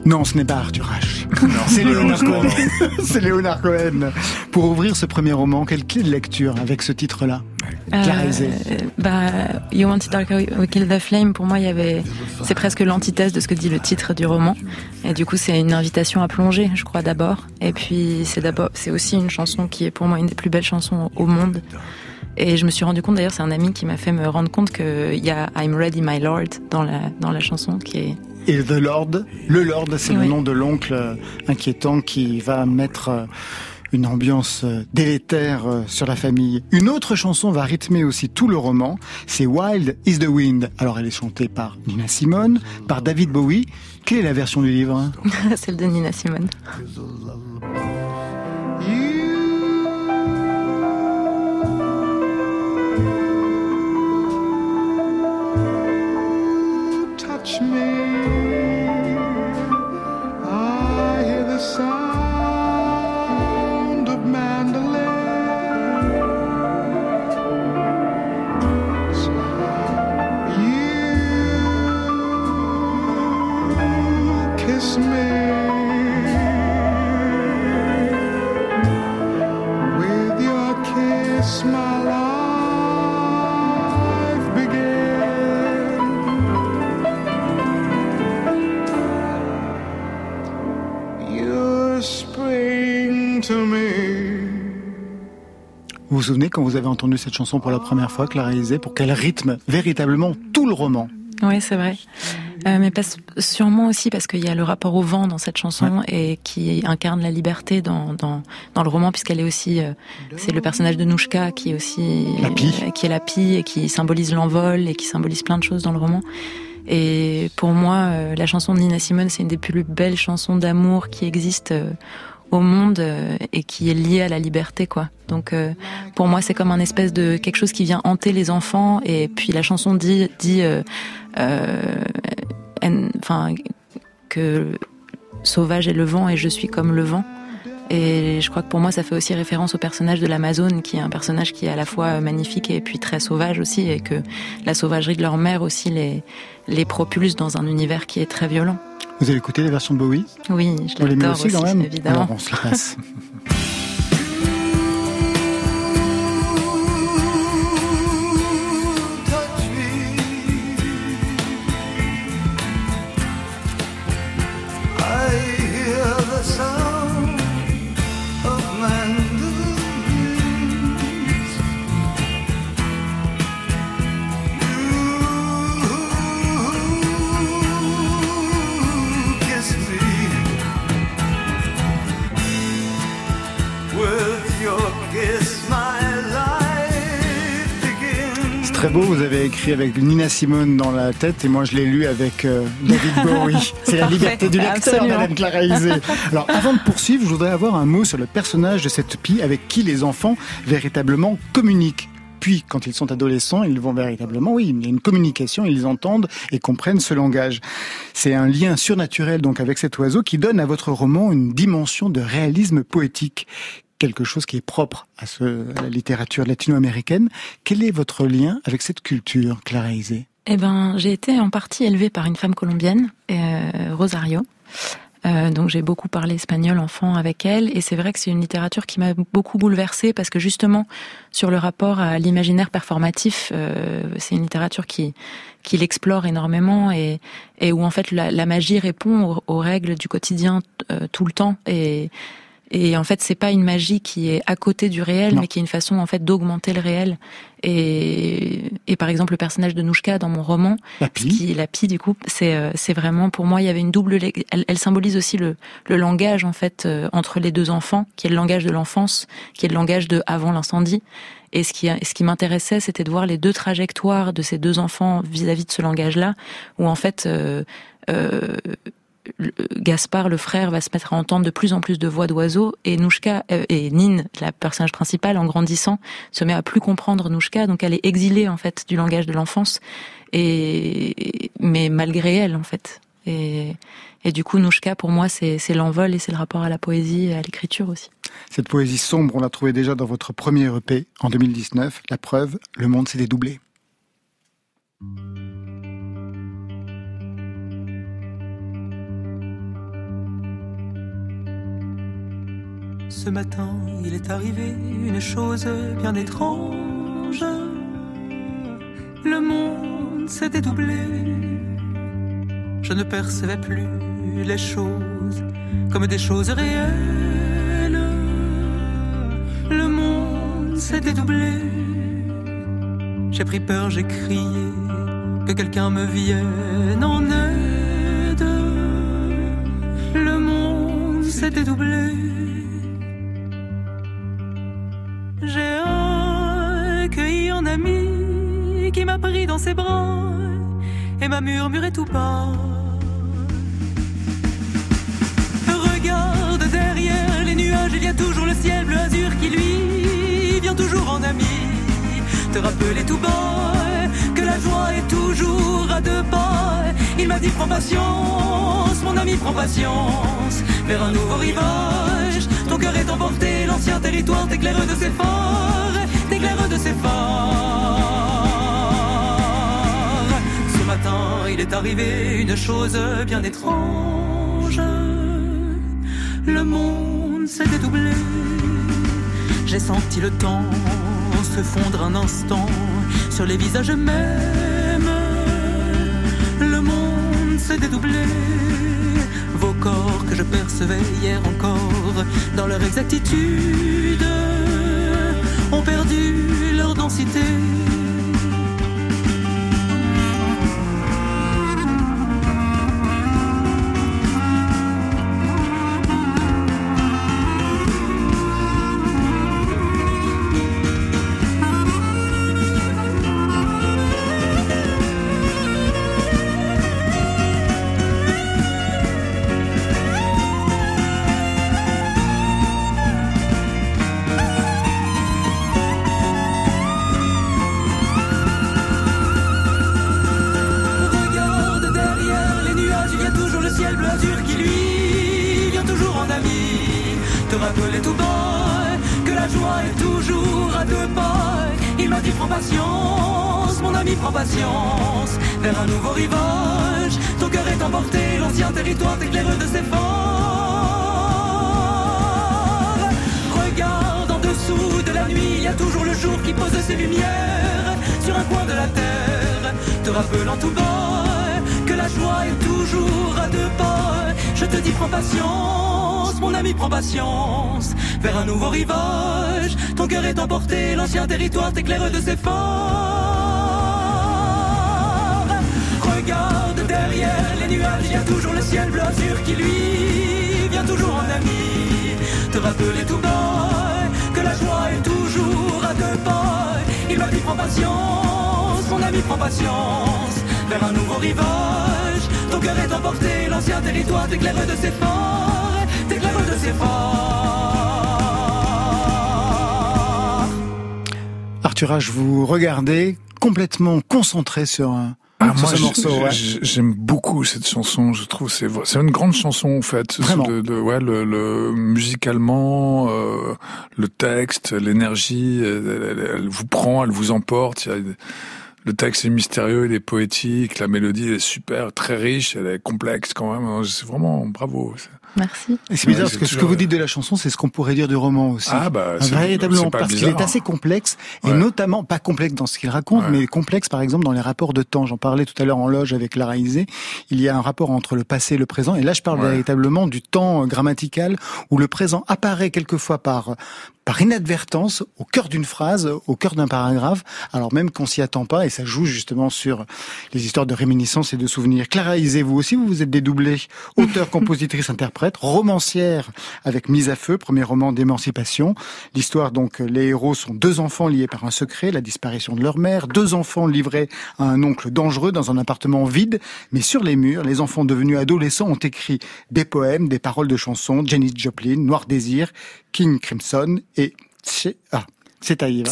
Non, ce n'est pas Arthur H. C'est Léonard Cohen. C'est Léonard Cohen. Pour ouvrir ce premier roman, quelle clé de lecture avec ce titre-là. Euh, bah, You Want It Darker, We Kill the Flame, pour moi, il y avait, c'est presque l'antithèse de ce que dit le titre du roman. Et du coup, c'est une invitation à plonger, je crois, d'abord. Et puis, c'est d'abord, c'est aussi une chanson qui est pour moi une des plus belles chansons au monde. Et je me suis rendu compte, d'ailleurs, c'est un ami qui m'a fait me rendre compte qu'il y a I'm Ready My Lord dans la, dans la chanson qui est, Et The Lord, le Lord, c'est le nom de l'oncle inquiétant qui va mettre euh, une ambiance euh, délétère euh, sur la famille. Une autre chanson va rythmer aussi tout le roman, c'est Wild is the Wind. Alors elle est chantée par Nina Simone, par David Bowie. Quelle est la version du livre hein? Celle de Nina Simone. Touch me. I hear the sound of mandolins. You kiss me Vous vous souvenez quand vous avez entendu cette chanson pour la première fois, Clara Isé, pour qu'elle rythme véritablement tout le roman Oui, c'est vrai. Euh, mais sûrement aussi parce qu'il y a le rapport au vent dans cette chanson et qui incarne la liberté dans, dans, dans le roman puisqu'elle est aussi euh, c'est le personnage de Nouchka qui est aussi La pie. euh, qui est la pie et qui symbolise l'envol et qui symbolise plein de choses dans le roman. Et pour moi, la chanson de Nina Simone, c'est une des plus belles chansons d'amour qui existent euh, au monde euh, et qui est liée à la liberté, quoi. Donc, euh, pour moi, c'est comme un espèce de quelque chose qui vient hanter les enfants. Et puis la chanson dit, dit, euh, en- enfin, que sauvage est le vent et je suis comme le vent. Et je crois que pour moi, ça fait aussi référence au personnage de l'Amazone, qui est un personnage qui est à la fois magnifique et puis très sauvage aussi, et que la sauvagerie de leur mère aussi les, les propulse dans un univers qui est très violent. Vous avez écouté les versions de Bowie? Oui, je l'adore aussi, quand même? évidemment. Alors on se passe. très beau, vous avez écrit avec Nina Simone dans la tête et moi je l'ai lu avec euh, David Bowie. C'est la liberté du lecteur. Madame Clara. Alors avant de poursuivre, je voudrais avoir un mot sur le personnage de cette pie avec qui les enfants véritablement communiquent. Puis, quand ils sont adolescents, ils vont véritablement, oui, il y a une communication, ils entendent et comprennent ce langage. C'est un lien surnaturel donc avec cet oiseau qui donne à votre roman une dimension de réalisme poétique quelque chose qui est propre à, la littérature latino-américaine. Quel est votre lien avec cette culture, Clara Isé? Eh ben, j'ai été en partie élevée par une femme colombienne, euh, Rosario. Euh, donc j'ai beaucoup parlé espagnol enfant avec elle et c'est vrai que c'est une littérature qui m'a beaucoup bouleversée parce que justement sur le rapport à l'imaginaire performatif, euh, c'est une littérature qui l'explore énormément et où en fait la, magie répond aux, aux règles du quotidien euh, tout le temps et et en fait, c'est pas une magie qui est à côté du réel, Non. mais qui est une façon en fait d'augmenter le réel. Et, et par exemple, le personnage de Nouchka dans mon roman, La pie qui la pie du coup, c'est euh, c'est vraiment pour moi il y avait une double. Elle, elle symbolise aussi le, le langage en fait euh, entre les deux enfants, qui est le langage de l'enfance, qui est le langage de avant l'incendie. Et ce qui ce qui m'intéressait, c'était de voir les deux trajectoires de ces deux enfants vis-à-vis de ce langage-là, où en fait. Euh, euh, Gaspard, le frère, va se mettre à entendre de plus en plus de voix d'oiseaux et Nouchka euh, et Nin, la personnage principale, en grandissant, se met à plus comprendre Nouchka, donc elle est exilée en fait du langage de l'enfance, et mais malgré elle en fait. Et, et du coup, Nouchka pour moi c'est l'envol et c'est le rapport à la poésie et à l'écriture aussi. Cette poésie sombre, on l'a trouvée déjà dans votre premier EP en 2019. La preuve, le monde s'est dédoublé. Ce matin, il est arrivé une chose bien étrange. Le monde s'est dédoublé. Je ne percevais plus les choses comme des choses réelles. Le monde s'est dédoublé. J'ai pris peur, j'ai crié que quelqu'un me vienne en aide. Le monde s'est dédoublé. Qui m'a pris dans ses bras et m'a murmuré tout bas. Regarde derrière les nuages, il y a toujours le ciel bleu azur qui lui vient toujours en ami. Te rappeler tout bas que la joie est toujours à deux pas. Il m'a dit prends patience, mon ami prends patience vers un nouveau rivage. Ton cœur est emporté, l'ancien territoire t'éclaire de ses phares, t'éclaire de ses phares. Il est arrivé une chose bien étrange. Le monde s'est dédoublé. J'ai senti le temps se fondre un instant sur les visages mêmes. Le monde s'est dédoublé. Vos corps que je percevais hier encore dans leur exactitude ont perdu leur densité. Patience, mon ami prends patience, vers un nouveau rivage. Ton cœur est emporté, l'ancien territoire t'éclaire de ses phares. Regarde en dessous de la nuit, il y a toujours le jour qui pose ses lumières sur un coin de la terre, te rappelant tout bas que la joie est toujours à deux pas. Je te dis prends patience, mon ami prends patience, vers un nouveau rivage. Ton cœur est emporté, l'ancien territoire t'éclaire de ses phares. Regarde derrière les nuages, il y a toujours le ciel bleu azur qui lui vient toujours en ami. Te rappeler tout bas que la joie est toujours à deux pas. Il m'a dit prends patience, mon ami prends patience, vers un nouveau rivage. Ton cœur est emporté, l'ancien territoire t'éclaire de ses phares, t'éclaire de ses phares. H, vous regardez complètement concentré sur un, Ah, moi, ce j'ai- morceau. ouais. j'aime beaucoup cette chanson. Je trouve c'est c'est une grande chanson en fait. Vraiment. De, de- ouais, le, le- musicalement, euh, le texte, l'énergie, elle, elle- elle vous prend, elle vous emporte. Le texte est mystérieux, il est poétique, la mélodie elle est super, très riche, elle est complexe quand même. C'est vraiment bravo. Merci. Et c'est bizarre Ouais, parce que ce que vous dites de la chanson, c'est ce qu'on pourrait dire du roman aussi. Ah, bah, c'est- véritablement parce qu'il est assez complexe et Ouais. notamment pas complexe dans ce qu'il raconte, Ouais. mais complexe par exemple dans les rapports de temps. J'en parlais tout à l'heure en loge avec Lara Isé. Il y a un rapport entre le passé et le présent et là je parle Ouais. véritablement du temps euh, grammatical où le présent apparaît quelquefois par par inadvertance au cœur d'une phrase, au cœur d'un paragraphe, alors même qu'on s'y attend pas et ça joue justement sur les histoires de réminiscence et de souvenirs. Clara Isé, vous aussi vous vous êtes dédoublée, auteur, compositrice, interprète, romancière avec Mise à feu, premier roman d'émancipation. L'histoire donc, les héros sont deux enfants liés par un secret, la disparition de leur mère, deux enfants livrés à un oncle dangereux dans un appartement vide, mais sur les murs, les enfants devenus adolescents ont écrit des poèmes, des paroles de chansons, Janis Joplin, Noir Désir, King Crimson et Tche- ah. Tsvetaeva.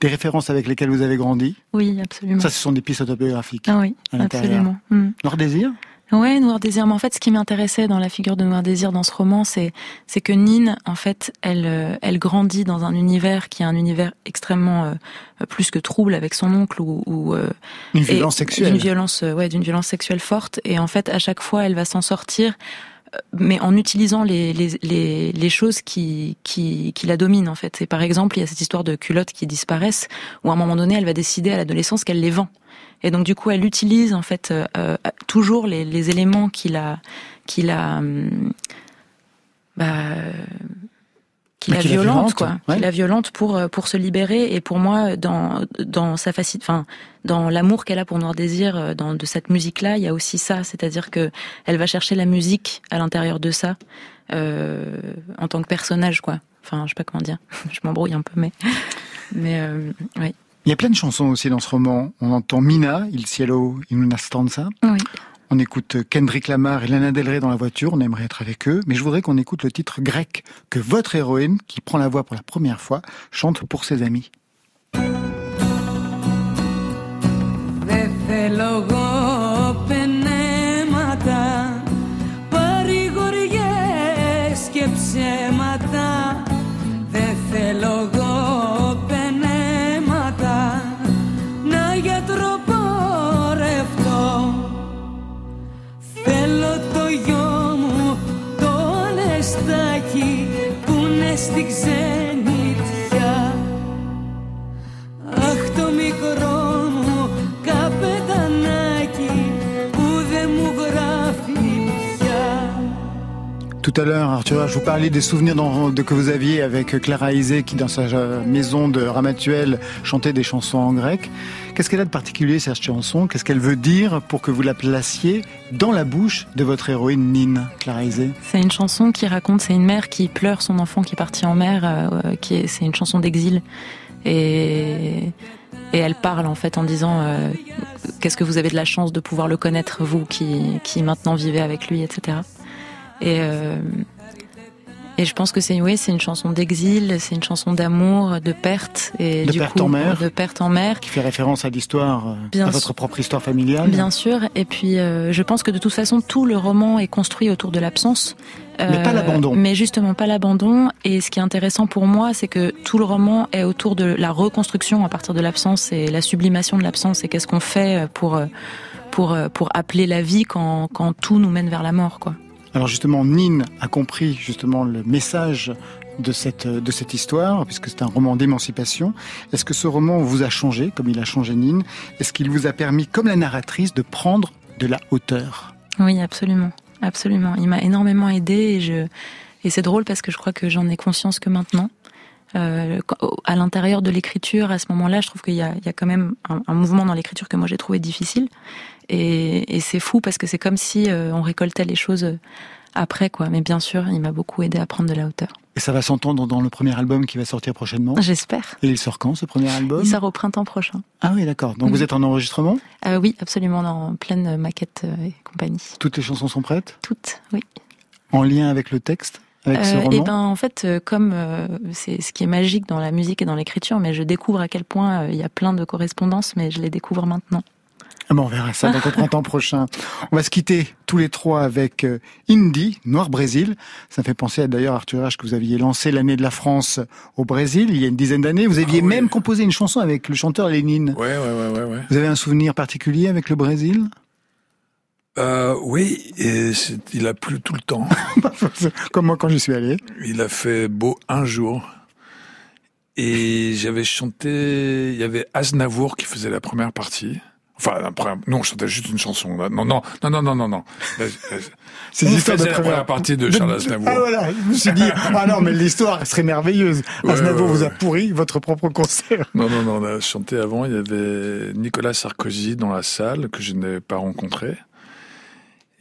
Des références avec lesquelles vous avez grandi. Oui, absolument. Ça, ce sont des pistes autobiographiques. Ah oui, à absolument. Mm. Noir Désir Ouais, Noir Désir. Mais en fait, ce qui m'intéressait dans la figure de Noir Désir dans ce roman, c'est c'est que Nine, en fait, elle euh, elle grandit dans un univers qui est un univers extrêmement euh, plus que trouble avec son oncle ou, ou euh, Une violence sexuelle. D'une violence, ouais, d'une violence sexuelle forte. Et en fait, à chaque fois, elle va s'en sortir, mais en utilisant les, les, les, les choses qui, qui, qui la dominent, en fait. Et par exemple, il y a cette histoire de culottes qui disparaissent, où à un moment donné, elle va décider à l'adolescence qu'elle les vend. Et donc, du coup, elle utilise, en fait, euh, euh, toujours les, les éléments qui la, qui la, hum, bah, qui la qui la violente, violente, quoi, ouais. qui la violente pour euh, pour se libérer. Et pour moi, dans dans sa facilité, enfin, dans l'amour qu'elle a pour Noir Désir, euh, dans de cette musique-là, il y a aussi ça, c'est-à-dire que elle va chercher la musique à l'intérieur de ça, euh, en tant que personnage, quoi. Enfin, je sais pas comment dire, je m'embrouille un peu, mais mais euh, oui. Il y a plein de chansons aussi dans ce roman. On entend Mina, Il cielo in una stanza. Oui. On écoute Kendrick Lamar et Lana Del Rey dans la voiture. On aimerait être avec eux. Mais je voudrais qu'on écoute le titre grec que votre héroïne, qui prend la voix pour la première fois, chante pour ses amis. Tout à l'heure, Arthur, je vous parlais des souvenirs de, que vous aviez avec Clara Isé qui, dans sa maison de Ramatuelle, chantait des chansons en grec. Qu'est-ce qu'elle a de particulier, cette chanson? Qu'est-ce qu'elle veut dire pour que vous la placiez dans la bouche de votre héroïne Nine, Clara Isé? C'est une chanson qui raconte, c'est une mère qui pleure son enfant qui est parti en mer, euh, c'est une chanson d'exil. Et, elle parle en fait en disant euh, qu'est-ce que vous avez de la chance de pouvoir le connaître, vous qui maintenant vivez avec lui, etc. Et, euh, et je pense que c'est oui, c'est une chanson d'exil, c'est une chanson d'amour, de perte et De du perte coup, en mer. de perte en mer. Qui fait référence à l'histoire, euh, à votre propre histoire familiale Bien sûr, et puis euh, je pense que de toute façon tout le roman est construit autour de l'absence. Euh, Mais pas l'abandon. Mais justement pas l'abandon. Et ce qui est intéressant pour moi, c'est que tout le roman est autour de la reconstruction à partir de l'absence et la sublimation de l'absence. Et qu'est-ce qu'on fait pour euh, pour euh, pour appeler la vie quand quand tout nous mène vers la mort, quoi. Alors justement, Nine a compris justement le message de cette, de cette histoire, puisque c'est un roman d'émancipation. Est-ce que ce roman vous a changé, comme il a changé Nine Est-ce qu'il vous a permis, comme la narratrice, de prendre de la hauteur? Oui, absolument, absolument. Il m'a énormément aidé et je et c'est drôle parce que je crois que j'en ai conscience que maintenant. Euh, à l'intérieur de l'écriture, à ce moment-là, je trouve qu'il y y a quand même un mouvement dans l'écriture que moi j'ai trouvé difficile. Et, et c'est fou parce que c'est comme si euh, on récoltait les choses après, quoi. Mais bien sûr, il m'a beaucoup aidé à prendre de la hauteur. Et ça va s'entendre dans le premier album qui va sortir prochainement J'espère. Et il sort quand, ce premier album? Il sort au printemps prochain. Ah oui, d'accord. Donc vous êtes en enregistrement? Euh, oui, absolument, dans pleine maquette euh, et compagnie. Toutes les chansons sont prêtes? Toutes, oui. En lien avec le texte Avec ce Euh, roman? et ben en fait, euh, comme euh, c'est ce qui est magique dans la musique et dans l'écriture, mais je découvre à quel point euh, il y a plein de correspondances, mais je les découvre maintenant. Ah bon, on verra ça donc au printemps prochain. On va se quitter tous les trois avec euh, Indie, Noir Brésil. Ça me fait penser à d'ailleurs Arthur H que vous aviez lancé l'année de la France au Brésil il y a une dizaine d'années. Vous aviez même composé une chanson avec le chanteur Lénine. Ouais, ouais, ouais, ouais, ouais. Vous avez un souvenir particulier avec le Brésil? Euh, oui, et il a plu tout le temps. Comme moi quand j'y suis allé. Il a fait beau un jour. Et j'avais chanté, il y avait Aznavour qui faisait la première partie. Enfin, la première- non, je chantais juste une chanson. là. Non, non, non, non, non, non, non. C'est l'histoire de la première- première partie de Charles Aznavour. Ah voilà, je me suis dit, ah non mais l'histoire serait merveilleuse. Ouais, Aznavour ouais, vous a pourri votre propre concert. Non, non, non, on a chanté avant. Il y avait Nicolas Sarkozy dans la salle que je n'ai pas rencontré.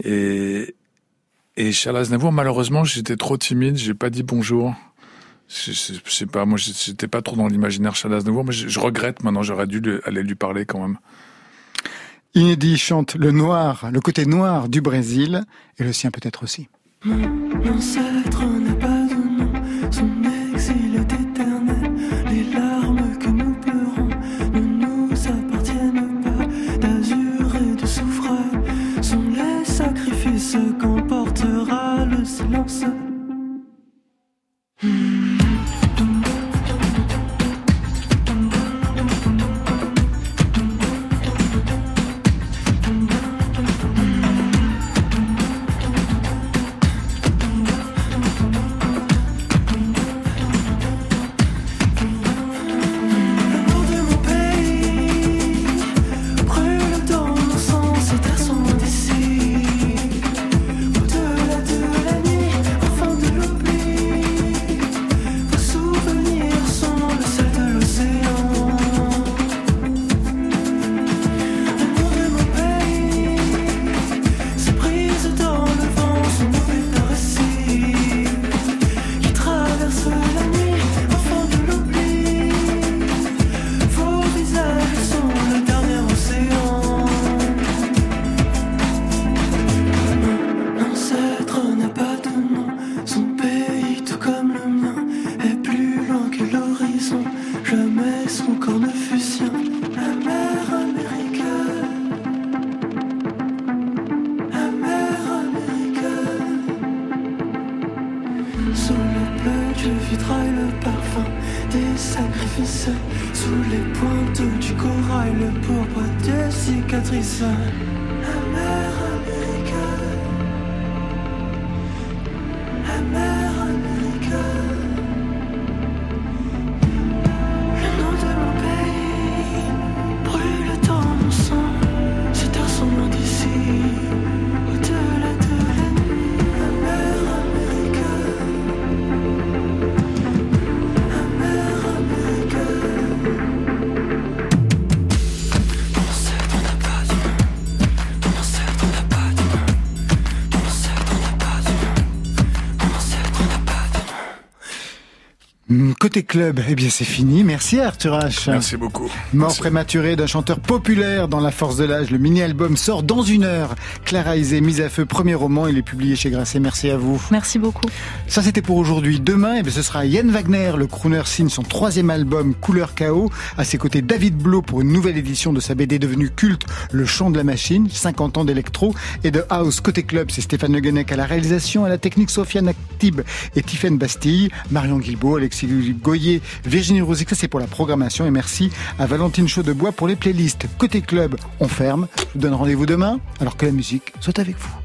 Et, et Charles Aznavour, malheureusement, j'étais trop timide. J'ai pas dit bonjour. Je, je, je sais pas, moi, j'étais pas trop dans l'imaginaire Charles Aznavour, mais je, je regrette maintenant. J'aurais dû lui- aller lui parler quand même. Inédit chante le noir, le côté noir du Brésil et le sien peut-être aussi. Côté club, eh bien c'est fini. Merci Arthur H. Merci beaucoup. Mort Merci. prématurée d'un chanteur populaire dans la force de l'âge, le mini-album sort dans une heure. Clara Isé, mise à feu, premier roman, il est publié chez Grasset. Merci à vous. Merci beaucoup. Ça c'était pour aujourd'hui. Demain, eh bien, ce sera Yann Wagner, le crooner signe son troisième album Couleur Chaos. À ses côtés, David Blo pour une nouvelle édition de sa BD devenue culte, Le Chant de la Machine, 50 ans d'électro et de house. Côté club, c'est Stéphane Le Guenec à la réalisation, à la technique Sofiane Actib et Tiffaine Bastille, Marion Guilbault, Alexis Goyer, Virginie Rosic, ça c'est pour la programmation et merci à Valentine Chaudebois pour les playlists. Côté club, on ferme. Je vous donne rendez-vous demain alors que la musique soit avec vous.